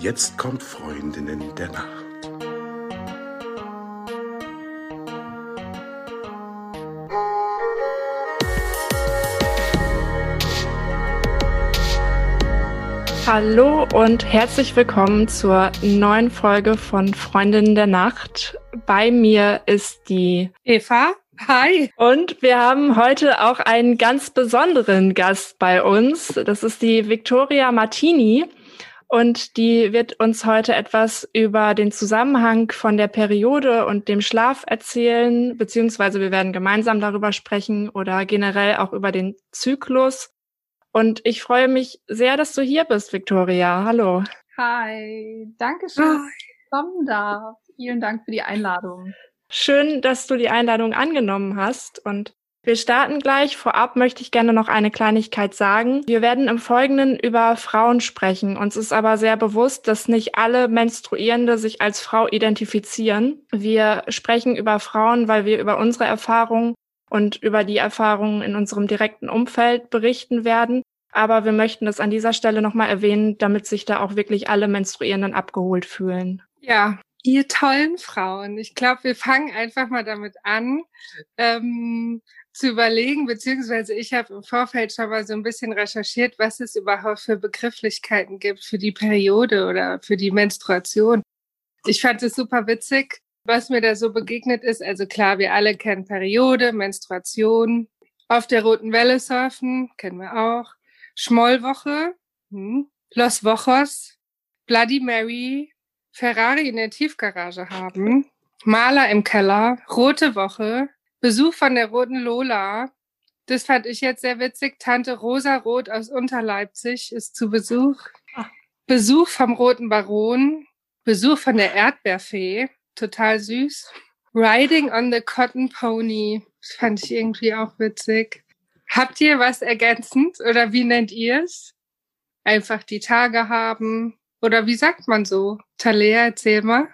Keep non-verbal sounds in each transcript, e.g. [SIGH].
Jetzt kommt Freundinnen der Nacht. Hallo und herzlich willkommen zur neuen Folge von Freundinnen der Nacht. Bei mir ist die Eva. Hi. Und wir haben heute auch einen ganz besonderen Gast bei uns. Das ist die Victoria Martini. Und die wird uns heute etwas über den Zusammenhang von der Periode und dem Schlaf erzählen, beziehungsweise wir werden gemeinsam darüber sprechen oder generell auch über den Zyklus. Und ich freue mich sehr, dass du hier bist, Victoria. Hallo. Hi, danke schön, dass ich kommen darf. Vielen Dank für die Einladung. Schön, dass du die Einladung angenommen hast. Und wir starten gleich. Vorab möchte ich gerne noch eine Kleinigkeit sagen. Wir werden im Folgenden über Frauen sprechen. Uns ist aber sehr bewusst, dass nicht alle Menstruierende sich als Frau identifizieren. Wir sprechen über Frauen, weil wir über unsere Erfahrungen und über die Erfahrungen in unserem direkten Umfeld berichten werden. Aber wir möchten das an dieser Stelle nochmal erwähnen, damit sich da auch wirklich alle Menstruierenden abgeholt fühlen. Ja, ihr tollen Frauen. Ich glaube, wir fangen einfach mal damit an, ähm, zu überlegen, beziehungsweise ich habe im Vorfeld schon mal so ein bisschen recherchiert, was es überhaupt für Begrifflichkeiten gibt für die Periode oder für die Menstruation. Ich fand es super witzig, was mir da so begegnet ist. Also klar, wir alle kennen Periode, Menstruation, auf der roten Welle surfen, kennen wir auch. Schmollwoche, hm. Los Wochos, Bloody Mary, Ferrari in der Tiefgarage haben, Maler im Keller, Rote Woche, Besuch von der Roten Lola. Das fand ich jetzt sehr witzig. Tante Rosa Roth aus Unterleipzig ist zu Besuch. Besuch vom Roten Baron, Besuch von der Erdbeerfee, total süß. Riding on the Cotton Pony, das fand ich irgendwie auch witzig. Habt ihr was ergänzend oder wie nennt ihr es? Einfach die Tage haben oder wie sagt man so? Talea, erzähl mal.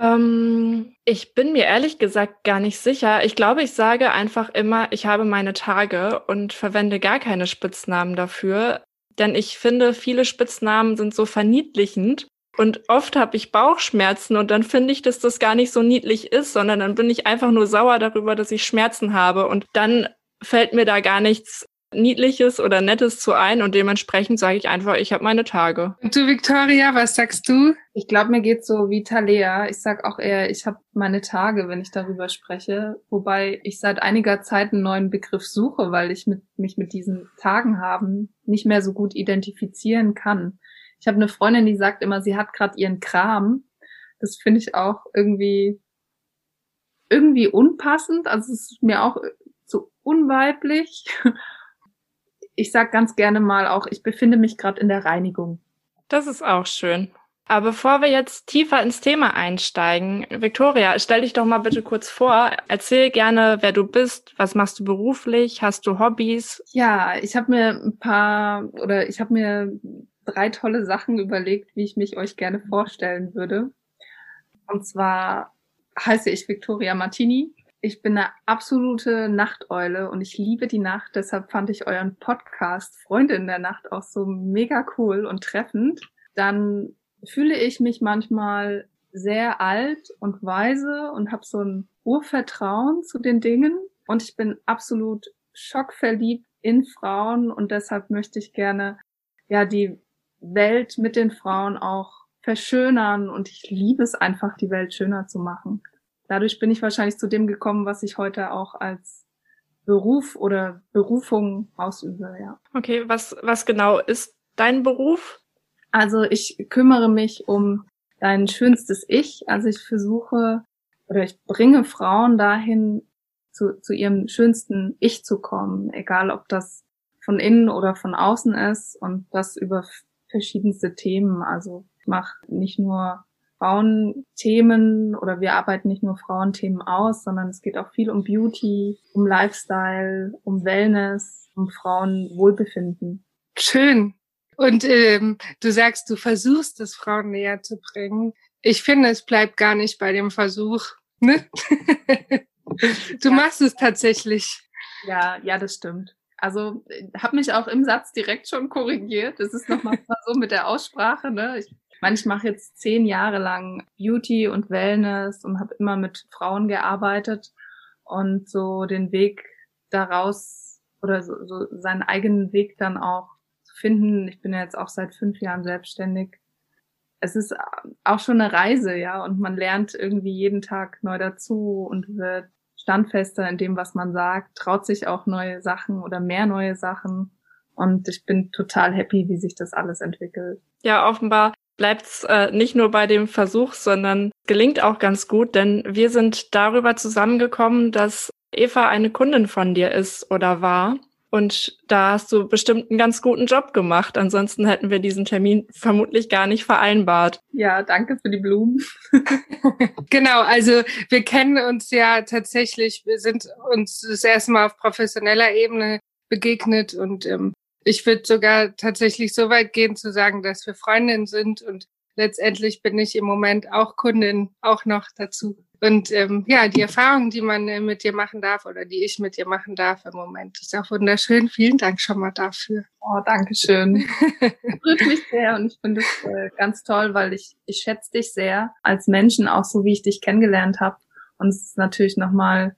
Ähm, ich bin mir ehrlich gesagt gar nicht sicher. Ich glaube, ich sage einfach immer, ich habe meine Tage und verwende gar keine Spitznamen dafür. Denn ich finde, viele Spitznamen sind so verniedlichend. Und oft habe ich Bauchschmerzen und dann finde ich, dass das gar nicht so niedlich ist, sondern dann bin ich einfach nur sauer darüber, dass ich Schmerzen habe. Und dann fällt mir da gar nichts Niedliches oder Nettes zu ein und dementsprechend sage ich einfach, ich habe meine Tage. Und du, Victoria, was sagst du? Ich glaube, mir geht's so wie Talea. Ich sag auch eher, ich habe meine Tage, wenn ich darüber spreche. Wobei ich seit einiger Zeit einen neuen Begriff suche, weil ich mit, mich mit diesen Tagen haben nicht mehr so gut identifizieren kann. Ich habe eine Freundin, die sagt immer, sie hat gerade ihren Kram. Das finde ich auch irgendwie irgendwie unpassend. Also es ist mir auch so unweiblich. [LAUGHS] Ich sag ganz gerne mal auch, ich befinde mich gerade in der Reinigung. Das ist auch schön. Aber bevor wir jetzt tiefer ins Thema einsteigen, Victoria, stell dich doch mal bitte kurz vor. Erzähl gerne, wer du bist, was machst du beruflich, hast du Hobbys? Ja, ich habe mir ein paar oder ich habe mir drei tolle Sachen überlegt, wie ich mich euch gerne vorstellen würde. Und zwar heiße ich Victoria Martini, ich bin eine absolute Nachteule und ich liebe die Nacht. Deshalb fand ich euren Podcast Freundin der Nacht auch so mega cool und treffend. Dann fühle ich mich manchmal sehr alt und weise und habe so ein Urvertrauen zu den Dingen. Und ich bin absolut schockverliebt in Frauen und deshalb möchte ich gerne ja die Welt mit den Frauen auch verschönern und ich liebe es einfach, die Welt schöner zu machen dadurch bin ich wahrscheinlich zu dem gekommen, was ich heute auch als Beruf oder Berufung ausübe, ja. Okay, was, was genau ist dein Beruf? Also ich kümmere mich um dein schönstes Ich. Also ich versuche oder ich bringe Frauen dahin, zu, zu ihrem schönsten Ich zu kommen, egal ob das von innen oder von außen ist und das über verschiedenste Themen. Also ich mache nicht nur Frauenthemen oder wir arbeiten nicht nur Frauenthemen aus, sondern es geht auch viel um Beauty, um Lifestyle, um Wellness, um Frauenwohlbefinden. Schön. Und ähm, du sagst, du versuchst es Frauen näher zu bringen. Ich finde, es bleibt gar nicht bei dem Versuch. Ne? [LAUGHS] du ja. machst es tatsächlich. Ja, ja, das stimmt. Also habe mich auch im Satz direkt schon korrigiert. Das ist nochmal so mit der Aussprache. Ne? Ich meine, ich mache jetzt zehn Jahre lang Beauty und Wellness und habe immer mit Frauen gearbeitet und so den Weg daraus oder so, so seinen eigenen Weg dann auch zu finden. Ich bin ja jetzt auch seit fünf Jahren selbstständig. Es ist auch schon eine Reise, ja, und man lernt irgendwie jeden Tag neu dazu und wird standfester in dem, was man sagt, traut sich auch neue Sachen oder mehr neue Sachen. Und ich bin total happy, wie sich das alles entwickelt. Ja, offenbar bleibt es äh, nicht nur bei dem Versuch, sondern gelingt auch ganz gut, denn wir sind darüber zusammengekommen, dass Eva eine Kundin von dir ist oder war. Und da hast du bestimmt einen ganz guten Job gemacht. Ansonsten hätten wir diesen Termin vermutlich gar nicht vereinbart. Ja, danke für die Blumen. [LAUGHS] genau, also wir kennen uns ja tatsächlich, wir sind uns das erste Mal auf professioneller Ebene begegnet und ähm, ich würde sogar tatsächlich so weit gehen zu sagen, dass wir Freundinnen sind und letztendlich bin ich im Moment auch Kundin auch noch dazu. Und ähm, ja, die Erfahrung, die man äh, mit dir machen darf oder die ich mit dir machen darf im Moment, ist auch wunderschön. Vielen Dank schon mal dafür. Oh, danke schön. [LAUGHS] Freut mich sehr und ich finde es äh, ganz toll, weil ich, ich schätze dich sehr als Menschen, auch so wie ich dich kennengelernt habe. Und es ist natürlich nochmal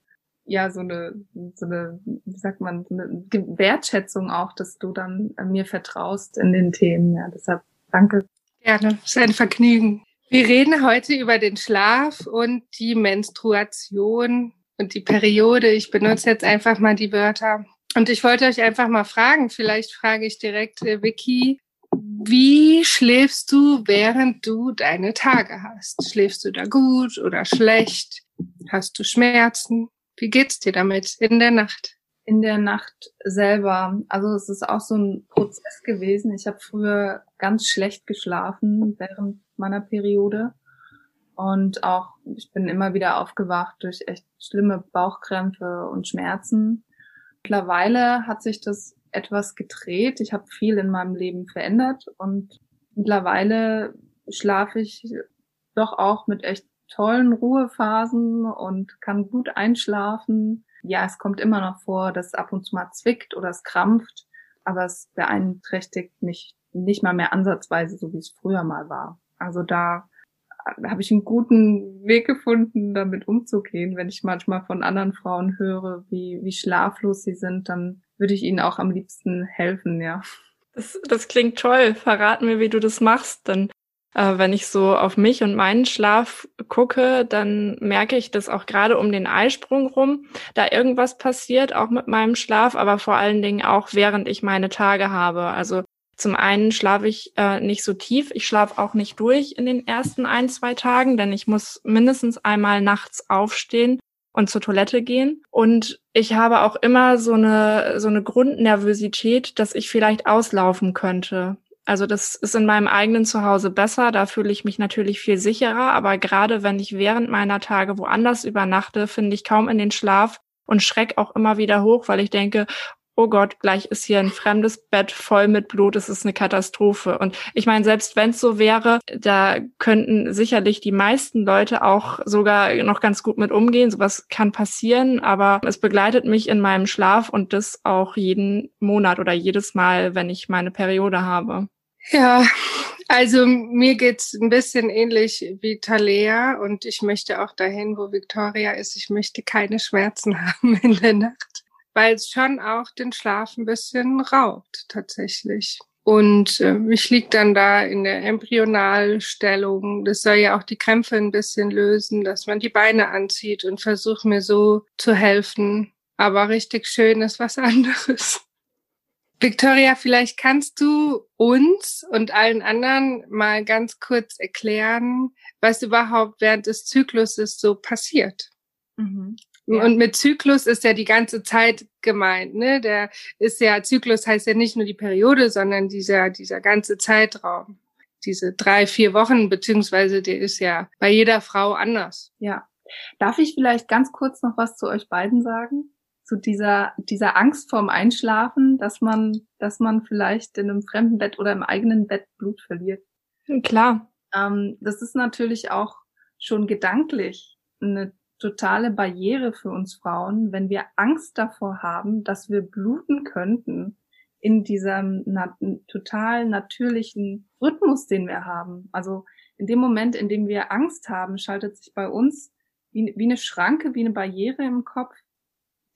ja so eine, so eine, wie sagt man, so eine Wertschätzung auch, dass du dann mir vertraust in den Themen. Ja, deshalb danke. Gerne, ist ein Vergnügen. Wir reden heute über den Schlaf und die Menstruation und die Periode. Ich benutze jetzt einfach mal die Wörter. Und ich wollte euch einfach mal fragen, vielleicht frage ich direkt äh, Vicky, wie schläfst du, während du deine Tage hast? Schläfst du da gut oder schlecht? Hast du Schmerzen? Wie geht's dir damit in der Nacht? In der Nacht selber. Also es ist auch so ein Prozess gewesen. Ich habe früher ganz schlecht geschlafen während meiner Periode. Und auch, ich bin immer wieder aufgewacht durch echt schlimme Bauchkrämpfe und Schmerzen. Mittlerweile hat sich das etwas gedreht. Ich habe viel in meinem Leben verändert und mittlerweile schlafe ich doch auch mit echt tollen Ruhephasen und kann gut einschlafen. Ja, es kommt immer noch vor, dass es ab und zu mal zwickt oder es krampft, aber es beeinträchtigt mich nicht mal mehr ansatzweise, so wie es früher mal war. Also da habe ich einen guten Weg gefunden, damit umzugehen. Wenn ich manchmal von anderen Frauen höre, wie, wie schlaflos sie sind, dann würde ich ihnen auch am liebsten helfen, ja. Das, das klingt toll. Verrat mir, wie du das machst. Dann wenn ich so auf mich und meinen Schlaf gucke, dann merke ich, dass auch gerade um den Eisprung rum da irgendwas passiert, auch mit meinem Schlaf, aber vor allen Dingen auch während ich meine Tage habe. Also zum einen schlafe ich äh, nicht so tief, ich schlafe auch nicht durch in den ersten ein, zwei Tagen, denn ich muss mindestens einmal nachts aufstehen und zur Toilette gehen. Und ich habe auch immer so eine, so eine Grundnervosität, dass ich vielleicht auslaufen könnte. Also das ist in meinem eigenen Zuhause besser, da fühle ich mich natürlich viel sicherer, aber gerade wenn ich während meiner Tage woanders übernachte, finde ich kaum in den Schlaf und schreck auch immer wieder hoch, weil ich denke, oh Gott, gleich ist hier ein fremdes Bett voll mit Blut, es ist eine Katastrophe. Und ich meine, selbst wenn es so wäre, da könnten sicherlich die meisten Leute auch sogar noch ganz gut mit umgehen. Sowas kann passieren, aber es begleitet mich in meinem Schlaf und das auch jeden Monat oder jedes Mal, wenn ich meine Periode habe. Ja, also mir geht's ein bisschen ähnlich wie Talea und ich möchte auch dahin, wo Victoria ist. Ich möchte keine Schmerzen [LAUGHS] haben in der Nacht, weil es schon auch den Schlaf ein bisschen raubt tatsächlich. Und äh, ich lieg dann da in der Embryonalstellung. Das soll ja auch die Krämpfe ein bisschen lösen, dass man die Beine anzieht und versucht mir so zu helfen. Aber richtig schön ist was anderes. Victoria, vielleicht kannst du uns und allen anderen mal ganz kurz erklären, was überhaupt während des Zykluses so passiert. Mhm. Ja. Und mit Zyklus ist ja die ganze Zeit gemeint, ne? Der ist ja, Zyklus heißt ja nicht nur die Periode, sondern dieser, dieser ganze Zeitraum. Diese drei, vier Wochen, beziehungsweise der ist ja bei jeder Frau anders. Ja. Darf ich vielleicht ganz kurz noch was zu euch beiden sagen? Zu dieser, dieser Angst vorm Einschlafen, dass man, dass man vielleicht in einem fremden Bett oder im eigenen Bett Blut verliert. Klar. Ähm, das ist natürlich auch schon gedanklich eine totale Barriere für uns Frauen, wenn wir Angst davor haben, dass wir bluten könnten. in diesem na total natürlichen Rhythmus, den wir haben. Also in dem Moment, in dem wir Angst haben, schaltet sich bei uns wie, wie eine Schranke, wie eine Barriere im Kopf.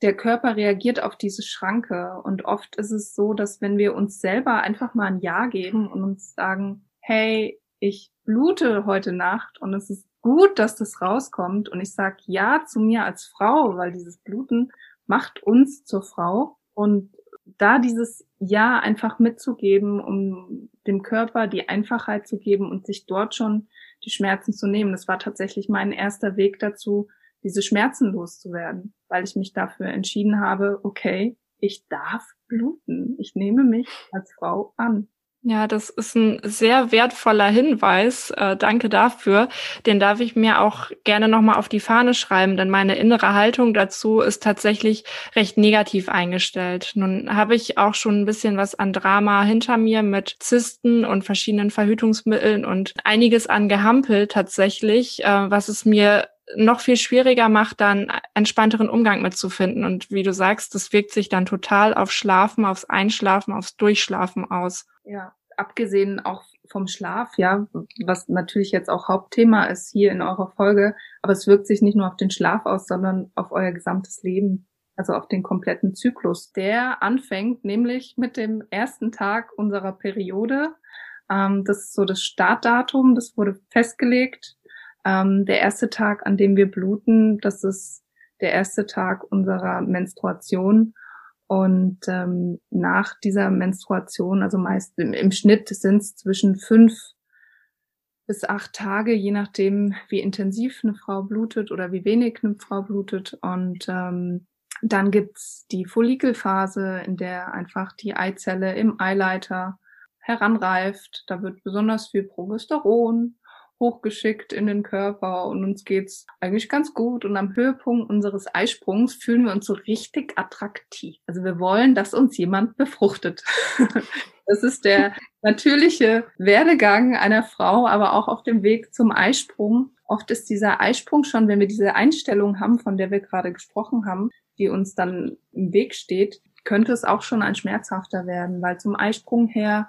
Der Körper reagiert auf diese Schranke. Und oft ist es so, dass wenn wir uns selber einfach mal ein Ja geben und uns sagen, hey, ich blute heute Nacht und es ist gut, dass das rauskommt und ich sage Ja zu mir als Frau, weil dieses Bluten macht uns zur Frau und da dieses Ja einfach mitzugeben, um dem Körper die Einfachheit zu geben und sich dort schon die Schmerzen zu nehmen. Das war tatsächlich mein erster Weg dazu, diese Schmerzen loszuwerden, weil ich mich dafür entschieden habe, okay, ich darf bluten. Ich nehme mich als Frau an. Ja, das ist ein sehr wertvoller Hinweis. Äh, danke dafür. Den darf ich mir auch gerne nochmal auf die Fahne schreiben, denn meine innere Haltung dazu ist tatsächlich recht negativ eingestellt. Nun habe ich auch schon ein bisschen was an Drama hinter mir mit Zysten und verschiedenen Verhütungsmitteln und einiges an Gehampel tatsächlich, äh, was es mir noch viel schwieriger macht, dann entspannteren Umgang mitzufinden. Und wie du sagst, das wirkt sich dann total auf Schlafen, aufs Einschlafen, aufs Durchschlafen aus. Ja, abgesehen auch vom Schlaf, ja, was natürlich jetzt auch Hauptthema ist hier in eurer Folge, aber es wirkt sich nicht nur auf den Schlaf aus, sondern auf euer gesamtes Leben, also auf den kompletten Zyklus. Der anfängt nämlich mit dem ersten Tag unserer Periode. Ähm, das ist so das Startdatum, das wurde festgelegt ähm, der erste Tag, an dem wir bluten, das ist der erste Tag unserer Menstruation. Und ähm, nach dieser Menstruation, also meist im, im Schnitt sind es zwischen fünf bis acht Tage, je nachdem, wie intensiv eine Frau blutet oder wie wenig eine Frau blutet. Und ähm, dann gibt's die Follikelphase, in der einfach die Eizelle im Eileiter heranreift. Da wird besonders viel Progesteron hochgeschickt in den Körper und uns geht's eigentlich ganz gut. Und am Höhepunkt unseres Eisprungs fühlen wir uns so richtig attraktiv. Also wir wollen, dass uns jemand befruchtet. [LAUGHS] das ist der natürliche Werdegang einer Frau, aber auch auf dem Weg zum Eisprung. Oft ist dieser Eisprung schon, wenn wir diese Einstellung haben, von der wir gerade gesprochen haben, die uns dann im Weg steht, könnte es auch schon ein schmerzhafter werden, weil zum Eisprung her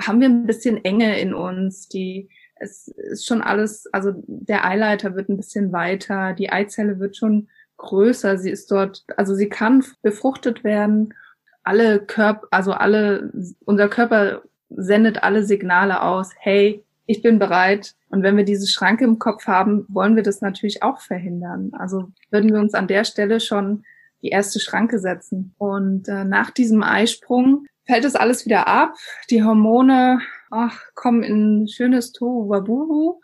haben wir ein bisschen Enge in uns, die es ist schon alles, also der Eileiter wird ein bisschen weiter, die Eizelle wird schon größer, sie ist dort, also sie kann befruchtet werden. Alle Körper, also alle, unser Körper sendet alle Signale aus, hey, ich bin bereit. Und wenn wir diese Schranke im Kopf haben, wollen wir das natürlich auch verhindern. Also würden wir uns an der Stelle schon die erste Schranke setzen. Und äh, nach diesem Eisprung fällt es alles wieder ab. Die Hormone ach, kommen in ein schönes Tohuwabohu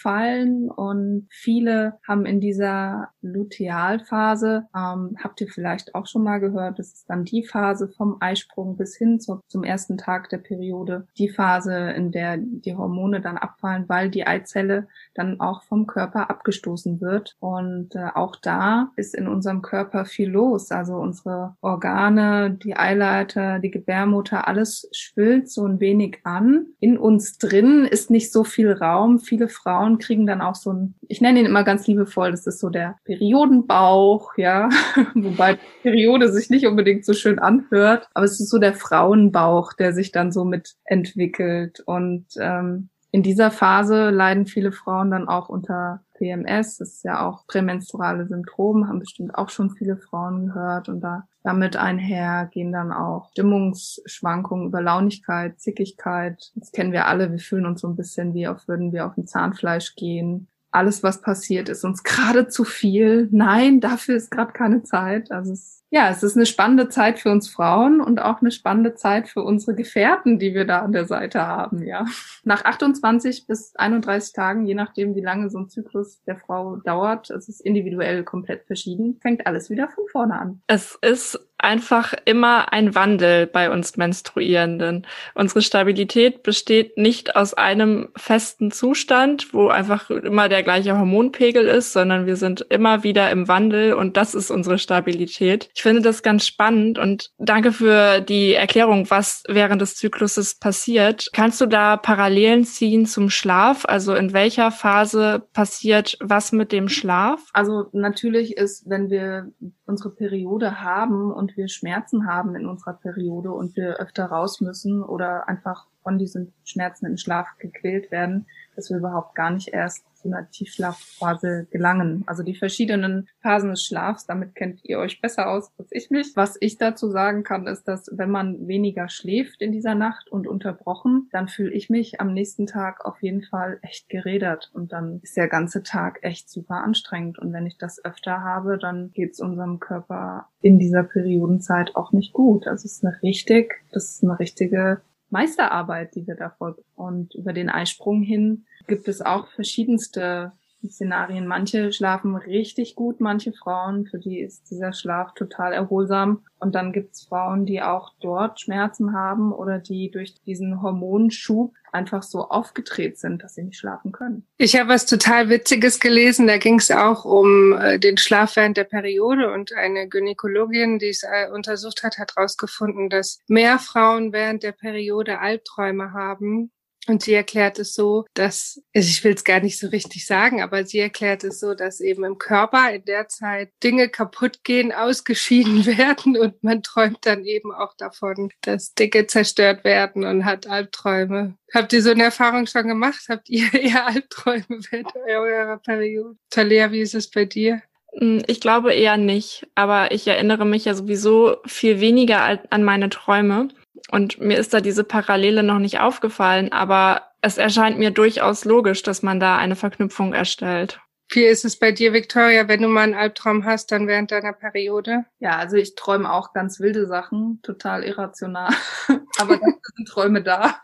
fallen und viele haben in dieser Lutealphase, ähm, habt ihr vielleicht auch schon mal gehört, das ist dann die Phase vom Eisprung bis hin zu, zum ersten Tag der Periode, die Phase, in der die Hormone dann abfallen, weil die Eizelle dann auch vom Körper abgestoßen wird und äh, auch da ist in unserem Körper viel los, also unsere Organe, die Eileiter, die Gebärmutter, alles schwillt so ein wenig an. In uns drin ist nicht so viel Raum. Viele Frauen Frauen kriegen dann auch so ein, ich nenne ihn immer ganz liebevoll, das ist so der Periodenbauch, ja, [LAUGHS] wobei Periode sich nicht unbedingt so schön anhört, aber es ist so der Frauenbauch, der sich dann so mitentwickelt und ähm, in dieser Phase leiden viele Frauen dann auch unter PMS, das ist ja auch prämenstruale Syndrom, haben bestimmt auch schon viele Frauen gehört und da damit einher gehen dann auch Stimmungsschwankungen über Launigkeit, Zickigkeit. Das kennen wir alle. Wir fühlen uns so ein bisschen wie, als würden wir auf ein Zahnfleisch gehen. Alles, was passiert, ist uns [LAUGHS] gerade zu viel. Nein, dafür ist gerade keine Zeit. Also es ja, es ist eine spannende Zeit für uns Frauen und auch eine spannende Zeit für unsere Gefährten, die wir da an der Seite haben, ja. Nach 28 bis 31 Tagen, je nachdem, wie lange so ein Zyklus der Frau dauert, es ist individuell komplett verschieden, fängt alles wieder von vorne an. Es ist einfach immer ein Wandel bei uns Menstruierenden. Unsere Stabilität besteht nicht aus einem festen Zustand, wo einfach immer der gleiche Hormonpegel ist, sondern wir sind immer wieder im Wandel und das ist unsere Stabilität. Ich finde das ganz spannend und danke für die Erklärung, was während des Zykluses passiert. Kannst du da Parallelen ziehen zum Schlaf? Also in welcher Phase passiert was mit dem Schlaf? Also natürlich ist, wenn wir unsere Periode haben und wir Schmerzen haben in unserer Periode und wir öfter raus müssen oder einfach von diesen Schmerzen im Schlaf gequält werden, dass wir überhaupt gar nicht erst zu einer Tiefschlafphase gelangen. Also die verschiedenen Phasen des Schlafs, damit kennt ihr euch besser aus als ich mich. Was ich dazu sagen kann, ist, dass wenn man weniger schläft in dieser Nacht und unterbrochen, dann fühle ich mich am nächsten Tag auf jeden Fall echt gerädert und dann ist der ganze Tag echt super anstrengend. Und wenn ich das öfter habe, dann geht es unserem Körper in dieser Periodenzeit auch nicht gut. Also es ist eine richtig, das ist eine richtige Meisterarbeit, die wir da folgen. Und über den Eisprung hin gibt es auch verschiedenste Szenarien. Manche schlafen richtig gut, manche Frauen, für die ist dieser Schlaf total erholsam. Und dann gibt es Frauen, die auch dort Schmerzen haben oder die durch diesen Hormonschub einfach so aufgedreht sind, dass sie nicht schlafen können. Ich habe was total Witziges gelesen. Da ging es auch um äh, den Schlaf während der Periode und eine Gynäkologin, die es äh, untersucht hat, hat herausgefunden, dass mehr Frauen während der Periode Albträume haben und sie erklärt es so, dass, also ich will es gar nicht so richtig sagen, aber sie erklärt es so, dass eben im Körper in der Zeit Dinge kaputt gehen, ausgeschieden [LAUGHS] werden und man träumt dann eben auch davon, dass Dinge zerstört werden und hat Albträume. Habt ihr so eine Erfahrung schon gemacht? Habt ihr [LAUGHS] eher Albträume während eurer Periode? Talia, wie ist es bei dir? Hm, ich glaube eher nicht, aber ich erinnere mich ja sowieso viel weniger an meine Träume. Und mir ist da diese Parallele noch nicht aufgefallen, aber es erscheint mir durchaus logisch, dass man da eine Verknüpfung erstellt. Wie ist es bei dir, Victoria, wenn du mal einen Albtraum hast, dann während deiner Periode? Ja, also ich träume auch ganz wilde Sachen, total irrational. [LAUGHS] Aber da sind Träume da.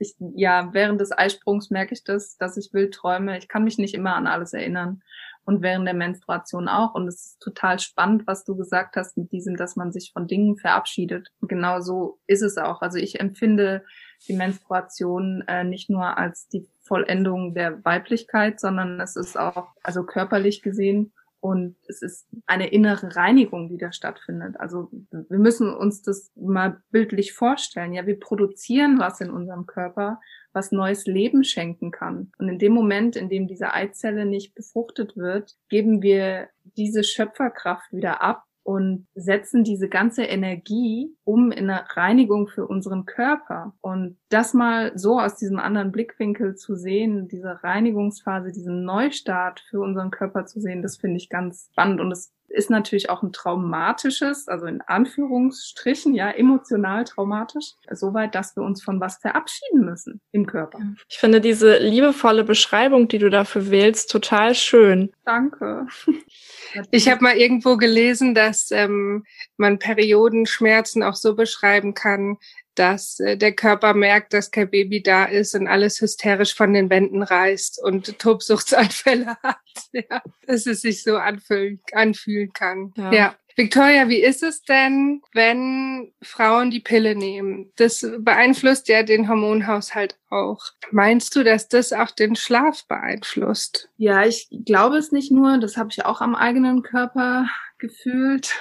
Ich, ja, während des Eisprungs merke ich das, dass ich wild träume. Ich kann mich nicht immer an alles erinnern und während der Menstruation auch. Und es ist total spannend, was du gesagt hast mit diesem, dass man sich von Dingen verabschiedet. Und genau so ist es auch. Also ich empfinde die Menstruation äh, nicht nur als die Vollendung der Weiblichkeit, sondern es ist auch, also körperlich gesehen, und es ist eine innere Reinigung, die da stattfindet. Also wir müssen uns das mal bildlich vorstellen. Ja, wir produzieren was in unserem Körper was neues Leben schenken kann. Und in dem Moment, in dem diese Eizelle nicht befruchtet wird, geben wir diese Schöpferkraft wieder ab und setzen diese ganze Energie um in eine Reinigung für unseren Körper. Und das mal so aus diesem anderen Blickwinkel zu sehen, diese Reinigungsphase, diesen Neustart für unseren Körper zu sehen, das finde ich ganz spannend. Und es ist natürlich auch ein traumatisches, also in Anführungsstrichen, ja, emotional traumatisch, soweit, dass wir uns von was verabschieden müssen im Körper. Ich finde diese liebevolle Beschreibung, die du dafür wählst, total schön. Danke. [LAUGHS] Ich habe mal irgendwo gelesen, dass ähm, man Periodenschmerzen auch so beschreiben kann, dass äh, der Körper merkt, dass kein Baby da ist und alles hysterisch von den Wänden reißt und Tobsuchtsanfälle [LAUGHS] hat. Ja, dass es sich so anfühlen, anfühlen kann. Ja. ja. Victoria, wie ist es denn, wenn Frauen die Pille nehmen? Das beeinflusst ja den Hormonhaushalt auch. Meinst du, dass das auch den Schlaf beeinflusst? Ja, ich glaube es nicht nur. Das habe ich auch am eigenen Körper gefühlt.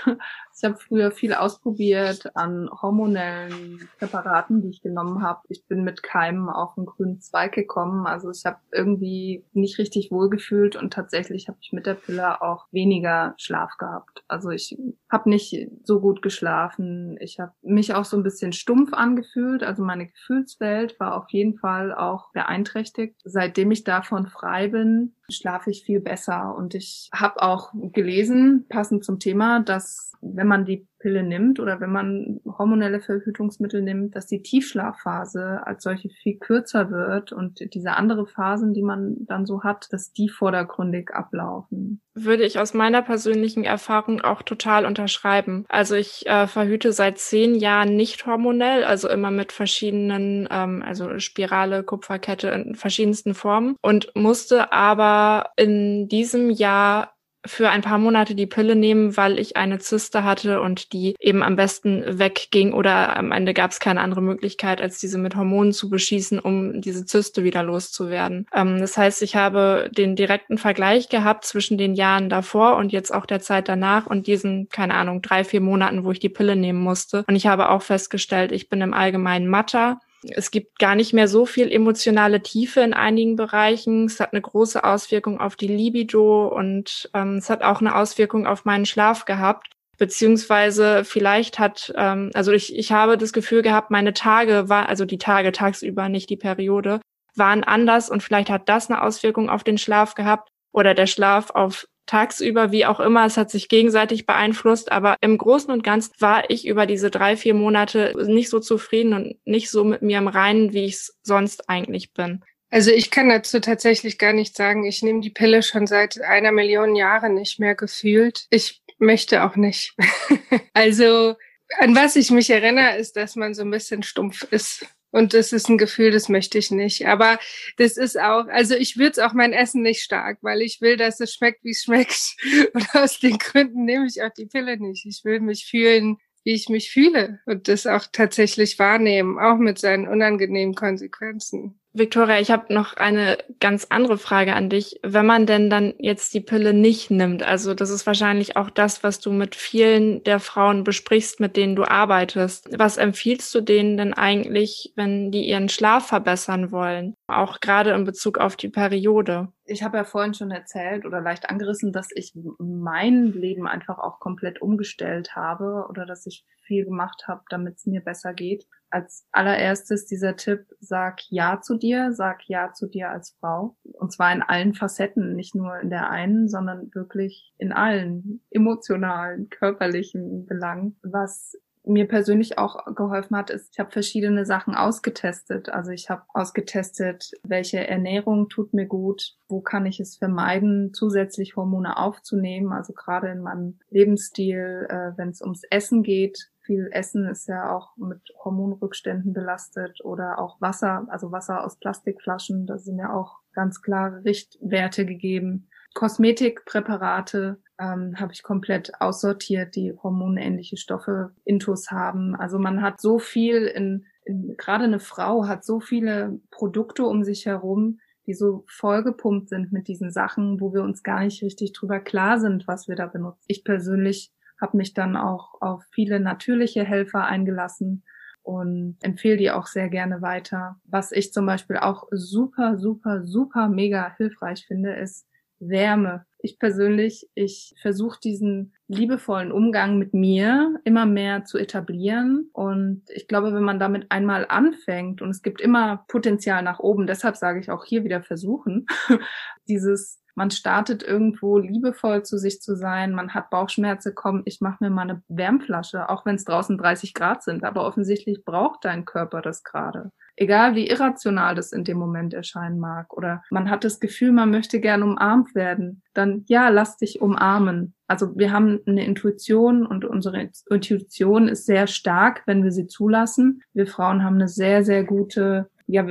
Ich habe früher viel ausprobiert an hormonellen Präparaten, die ich genommen habe. Ich bin mit Keimen auf einen grünen Zweig gekommen. Also ich habe irgendwie nicht richtig wohlgefühlt und tatsächlich habe ich mit der Pille auch weniger Schlaf gehabt. Also ich habe nicht so gut geschlafen. Ich habe mich auch so ein bisschen stumpf angefühlt. Also meine Gefühlswelt war auf jeden Fall auch beeinträchtigt. Seitdem ich davon frei bin, schlafe ich viel besser. Und ich habe auch gelesen, passend zum Thema, dass wenn man die Pille nimmt oder wenn man hormonelle Verhütungsmittel nimmt, dass die Tiefschlafphase als solche viel kürzer wird und diese andere Phasen, die man dann so hat, dass die vordergründig ablaufen. Würde ich aus meiner persönlichen Erfahrung auch total unterschreiben. Also ich äh, verhüte seit zehn Jahren nicht hormonell, also immer mit verschiedenen, ähm, also Spirale, Kupferkette in verschiedensten Formen und musste aber in diesem Jahr für ein paar Monate die Pille nehmen, weil ich eine Zyste hatte und die eben am besten wegging oder am Ende gab es keine andere Möglichkeit, als diese mit Hormonen zu beschießen, um diese Zyste wieder loszuwerden. Ähm, das heißt, ich habe den direkten Vergleich gehabt zwischen den Jahren davor und jetzt auch der Zeit danach und diesen, keine Ahnung, drei, vier Monaten, wo ich die Pille nehmen musste. Und ich habe auch festgestellt, ich bin im Allgemeinen matter Es gibt gar nicht mehr so viel emotionale Tiefe in einigen Bereichen. Es hat eine große Auswirkung auf die Libido und ähm, es hat auch eine Auswirkung auf meinen Schlaf gehabt. Beziehungsweise vielleicht hat, ähm, also ich, ich habe das Gefühl gehabt, meine Tage war, also die Tage tagsüber, nicht die Periode, waren anders und vielleicht hat das eine Auswirkung auf den Schlaf gehabt oder der Schlaf auf tagsüber, wie auch immer, es hat sich gegenseitig beeinflusst, aber im Großen und Ganzen war ich über diese drei, vier Monate nicht so zufrieden und nicht so mit mir im Reinen, wie ich es sonst eigentlich bin. Also ich kann dazu tatsächlich gar nicht sagen. Ich nehme die Pille schon seit einer Million Jahren nicht mehr gefühlt. Ich möchte auch nicht. [LAUGHS] also an was ich mich erinnere, ist, dass man so ein bisschen stumpf ist. Und das ist ein Gefühl, das möchte ich nicht. Aber das ist auch, also ich würze auch mein Essen nicht stark, weil ich will, dass es schmeckt, wie es [LAUGHS] schmeckt. Und aus den Gründen nehme ich auch die Pille nicht. Ich will mich fühlen, wie ich mich fühle und das auch tatsächlich wahrnehmen, auch mit seinen unangenehmen Konsequenzen. Victoria, ich habe noch eine ganz andere Frage an dich. Wenn man denn dann jetzt die Pille nicht nimmt, also das ist wahrscheinlich auch das, was du mit vielen der Frauen besprichst, mit denen du arbeitest. Was empfiehlst du denen denn eigentlich, wenn die ihren Schlaf verbessern wollen? Auch gerade in Bezug auf die Periode. Ich habe ja vorhin schon erzählt oder leicht angerissen, dass ich mein Leben einfach auch komplett umgestellt habe oder dass ich viel gemacht habe, damit es mir besser geht als allererstes dieser Tipp, sag Ja zu dir, sag Ja zu dir als Frau. Und zwar in allen Facetten, nicht nur in der einen, sondern wirklich in allen emotionalen, körperlichen Belangen. Was mir persönlich auch geholfen hat, ist, ich habe verschiedene Sachen ausgetestet. Also ich habe ausgetestet, welche Ernährung tut mir gut, wo kann ich es vermeiden, zusätzlich Hormone aufzunehmen. Also gerade in meinem Lebensstil, äh, wenn es ums Essen geht, viel Essen ist ja auch mit Hormonrückständen belastet oder auch Wasser, also Wasser aus Plastikflaschen, da sind ja auch ganz klare Richtwerte gegeben. Kosmetikpräparate ähm, habe ich komplett aussortiert, die hormonähnliche Stoffe intus haben. Also man hat so viel in, in gerade eine Frau hat so viele Produkte um sich herum, die so vollgepumpt sind mit diesen Sachen, wo wir uns gar nicht richtig drüber klar sind, was wir da benutzen. Ich persönlich habe mich dann auch auf viele natürliche Helfer eingelassen und empfehle die auch sehr gerne weiter. Was ich zum Beispiel auch super, super, super mega hilfreich finde, ist Wärme. Ich persönlich, ich versuche diesen liebevollen Umgang mit mir immer mehr zu etablieren. Und ich glaube, wenn man damit einmal anfängt, und es gibt immer Potenzial nach oben, deshalb sage ich auch hier wieder versuchen, [LAUGHS] dieses man startet irgendwo liebevoll zu sich zu sein, man hat Bauchschmerzen, komm, ich mache mir mal eine Wärmflasche, auch wenn es draußen 30 Grad sind, aber offensichtlich braucht dein Körper das gerade. Egal wie irrational das in dem Moment erscheinen mag. Oder man hat das Gefühl, man möchte gern umarmt werden. Dann ja, lass dich umarmen. Also wir haben eine Intuition und unsere Intuition ist sehr stark, wenn wir sie zulassen. Wir Frauen haben eine sehr, sehr gute ja,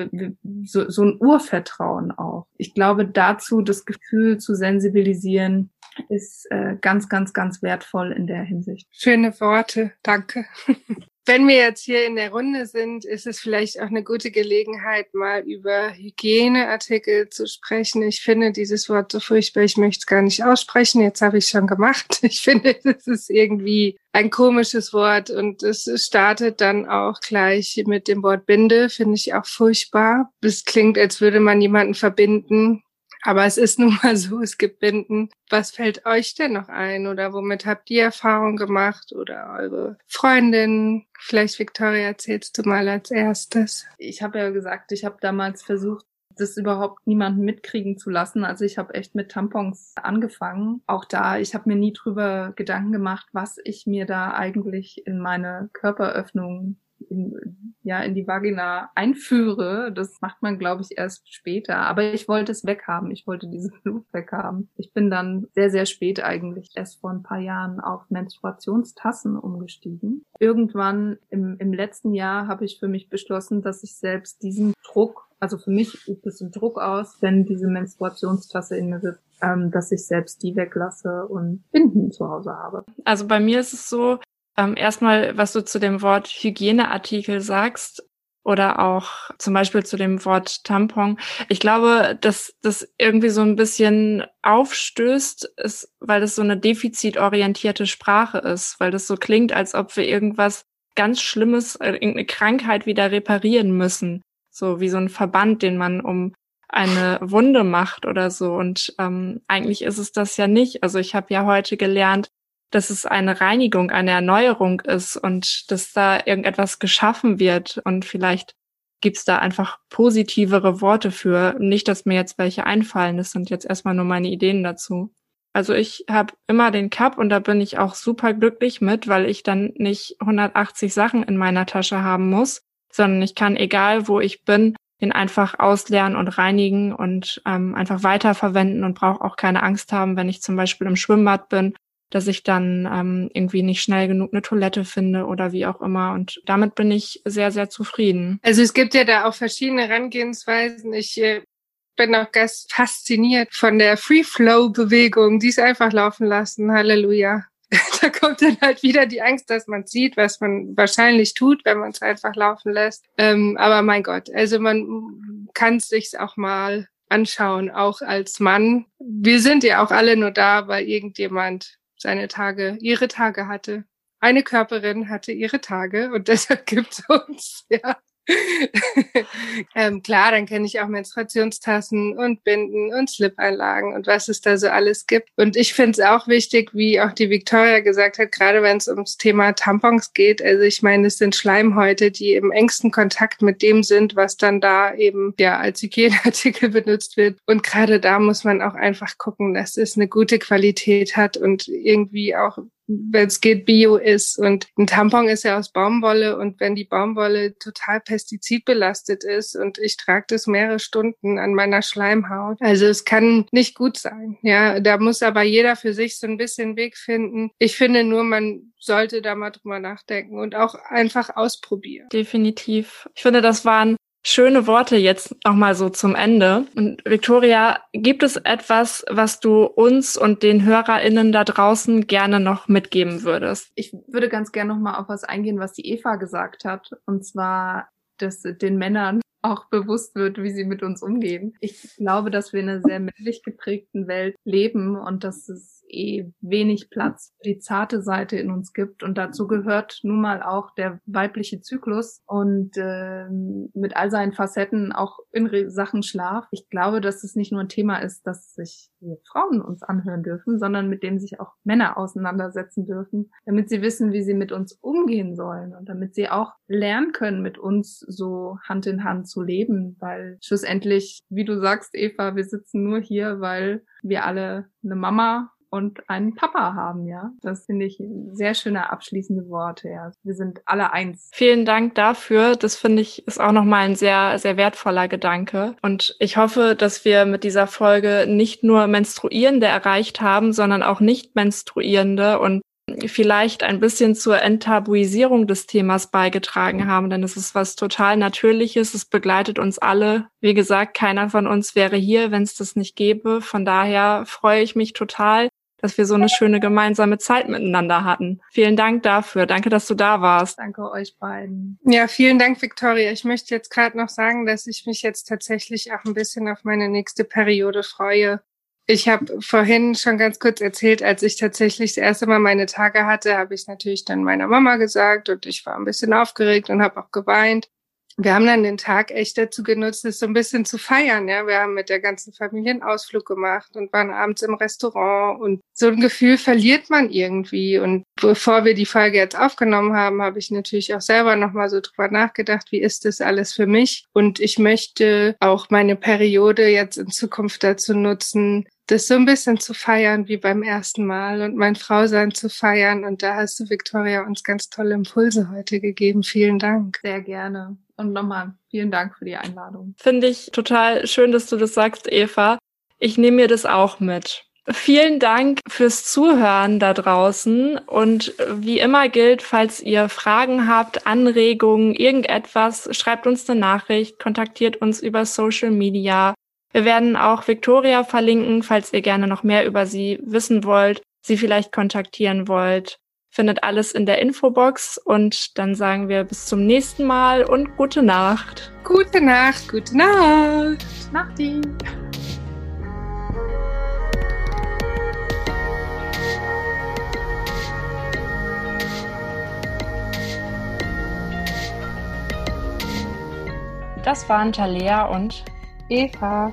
so, so ein Urvertrauen auch. Ich glaube, dazu das Gefühl zu sensibilisieren, ist äh, ganz, ganz, ganz wertvoll in der Hinsicht. Schöne Worte, danke. [LAUGHS] Wenn wir jetzt hier in der Runde sind, ist es vielleicht auch eine gute Gelegenheit, mal über Hygieneartikel zu sprechen. Ich finde dieses Wort so furchtbar, ich möchte es gar nicht aussprechen. Jetzt habe ich es schon gemacht. [LAUGHS] Ich finde, es ist irgendwie ein komisches Wort und es startet dann auch gleich mit dem Wort Binde, finde ich auch furchtbar. Es klingt, als würde man jemanden verbinden. Aber es ist nun mal so, es gibt Binden. Was fällt euch denn noch ein oder womit habt ihr Erfahrung gemacht oder eure Freundin? Vielleicht Victoria erzählst du mal als erstes. Ich habe ja gesagt, ich habe damals versucht, das überhaupt niemanden mitkriegen zu lassen. Also ich habe echt mit Tampons angefangen. Auch da, ich habe mir nie drüber Gedanken gemacht, was ich mir da eigentlich in meine Körperöffnung in, ja, in die Vagina einführe. Das macht man, glaube ich, erst später. Aber ich wollte es weghaben. Ich wollte diese [LAUGHS] Blut weghaben. Ich bin dann sehr, sehr spät eigentlich erst vor ein paar Jahren auf Menstruationstassen umgestiegen. Irgendwann im, im letzten Jahr habe ich für mich beschlossen, dass ich selbst diesen Druck, also für mich übt es einen Druck aus, wenn diese Menstruationstasse in mir sitzt, ähm, dass ich selbst die weglasse und Binden zu Hause habe. Also bei mir ist es so, ähm, erstmal, was du zu dem Wort Hygieneartikel sagst oder auch zum Beispiel zu dem Wort Tampon. Ich glaube, dass das irgendwie so ein bisschen aufstößt, ist, weil das so eine defizitorientierte Sprache ist, weil das so klingt, als ob wir irgendwas ganz Schlimmes, äh, irgendeine Krankheit wieder reparieren müssen. So wie so ein Verband, den man um eine Wunde macht oder so. Und ähm, eigentlich ist es das ja nicht. Also ich habe ja heute gelernt, dass es eine Reinigung, eine Erneuerung ist und dass da irgendetwas geschaffen wird. Und vielleicht gibt's da einfach positivere Worte für. Nicht, dass mir jetzt welche einfallen. Das sind jetzt erstmal nur meine Ideen dazu. Also ich habe immer den Cup und da bin ich auch super glücklich mit, weil ich dann nicht 180 Sachen in meiner Tasche haben muss, sondern ich kann, egal wo ich bin, den einfach ausleeren und reinigen und ähm, einfach weiterverwenden und brauche auch keine Angst haben, wenn ich zum Beispiel im Schwimmbad bin, dass ich dann ähm, irgendwie nicht schnell genug eine Toilette finde oder wie auch immer. Und damit bin ich sehr, sehr zufrieden. Also es gibt ja da auch verschiedene Herangehensweisen. Ich äh, bin auch ganz fasziniert von der Free-Flow-Bewegung, die es einfach laufen lassen. Halleluja. [LAUGHS] da kommt dann halt wieder die Angst, dass man sieht, was man wahrscheinlich tut, wenn man es einfach laufen lässt. Ähm, aber mein Gott, also man kann es sich auch mal anschauen, auch als Mann. Wir sind ja auch alle nur da, weil irgendjemand seine Tage, ihre Tage hatte. Eine Körperin hatte ihre Tage und [LAUGHS] deshalb gibt's uns, ja. [LAUGHS] ähm, klar, dann kenne ich auch Menstruationstassen und Binden und Slip-Einlagen und was es da so alles gibt. Und ich finde es auch wichtig, wie auch die Victoria gesagt hat, gerade wenn es ums Thema Tampons geht. Also ich meine, es sind Schleimhäute, die im engsten Kontakt mit dem sind, was dann da eben ja als Hygieneartikel [LAUGHS] benutzt wird. Und gerade da muss man auch einfach gucken, dass es eine gute Qualität hat und irgendwie auch wenn es geht, Bio ist. Und ein Tampon ist ja aus Baumwolle und wenn die Baumwolle total pestizidbelastet ist und ich trage das mehrere Stunden an meiner Schleimhaut, also es kann nicht gut sein. Ja, da muss aber jeder für sich so ein bisschen Weg finden. Ich finde nur, man sollte da mal drüber nachdenken und auch einfach ausprobieren. Definitiv. Ich finde, das waren schöne Worte jetzt nochmal so zum Ende. Und Victoria, gibt es etwas, was du uns und den HörerInnen da draußen gerne noch mitgeben würdest? Ich würde ganz gerne nochmal auf was eingehen, was die Eva gesagt hat. Und zwar, dass den Männern auch bewusst wird, wie sie mit uns umgehen. Ich glaube, dass wir in einer sehr männlich geprägten Welt leben und dass es eh wenig Platz für die zarte Seite in uns gibt. Und dazu gehört nun mal auch der weibliche Zyklus und äh, mit all seinen Facetten auch in Sachen Schlaf. Ich glaube, dass es nicht nur ein Thema ist, dass sich Frauen uns anhören dürfen, sondern mit dem sich auch Männer auseinandersetzen dürfen, damit sie wissen, wie sie mit uns umgehen sollen und damit sie auch lernen können, mit uns so Hand in Hand zu leben, weil schlussendlich, wie du sagst, Eva, wir sitzen nur hier, weil wir alle eine Mama und einen Papa haben, ja. Das finde ich sehr schöne abschließende Worte, ja. Wir sind alle eins. Vielen Dank dafür. Das finde ich ist auch nochmal ein sehr, sehr wertvoller Gedanke. Und ich hoffe, dass wir mit dieser Folge nicht nur Menstruierende erreicht haben, sondern auch nicht Menstruierende vielleicht ein bisschen zur Enttabuisierung des Themas beigetragen haben, denn es ist was total Natürliches. Es begleitet uns alle. Wie gesagt, keiner von uns wäre hier, wenn es das nicht gäbe. Von daher freue ich mich total, dass wir so eine schöne gemeinsame Zeit miteinander hatten. Vielen Dank dafür. Danke, dass du da warst. Danke euch beiden. Ja, vielen Dank, Victoria. Ich möchte jetzt gerade noch sagen, dass ich mich jetzt tatsächlich auch ein bisschen auf meine nächste Periode freue. Ich habe vorhin schon ganz kurz erzählt, als ich tatsächlich das erste Mal meine Tage hatte, habe ich natürlich dann meiner Mama gesagt und ich war ein bisschen aufgeregt und habe auch geweint wir haben dann den Tag echt dazu genutzt, es so ein bisschen zu feiern. Ja, wir haben mit der ganzen Familie einen Ausflug gemacht und waren abends im Restaurant und so ein Gefühl verliert man irgendwie. Und bevor wir die Folge jetzt aufgenommen haben, habe ich natürlich auch selber nochmal so drüber nachgedacht, wie ist das alles für mich? Und ich möchte auch meine Periode jetzt in Zukunft dazu nutzen, das so ein bisschen zu feiern wie beim ersten Mal und mein Frausein zu feiern. Und da hast du, Victoria, uns ganz tolle Impulse heute gegeben. Vielen Dank. Sehr gerne. Und nochmal vielen Dank für die Einladung. Finde ich total schön, dass du das sagst, Eva. Ich nehme mir das auch mit. Vielen Dank fürs Zuhören da draußen. Und wie immer gilt, falls ihr Fragen habt, Anregungen, irgendetwas, schreibt uns eine Nachricht, kontaktiert uns über Social Media. Wir werden auch Victoria verlinken, falls ihr gerne noch mehr über sie wissen wollt, sie vielleicht kontaktieren wollt. Findet alles in der Infobox und dann sagen wir bis zum nächsten Mal und gute Nacht. Gute Nacht, gute Nacht. Nachti. Das waren Thalea und Eva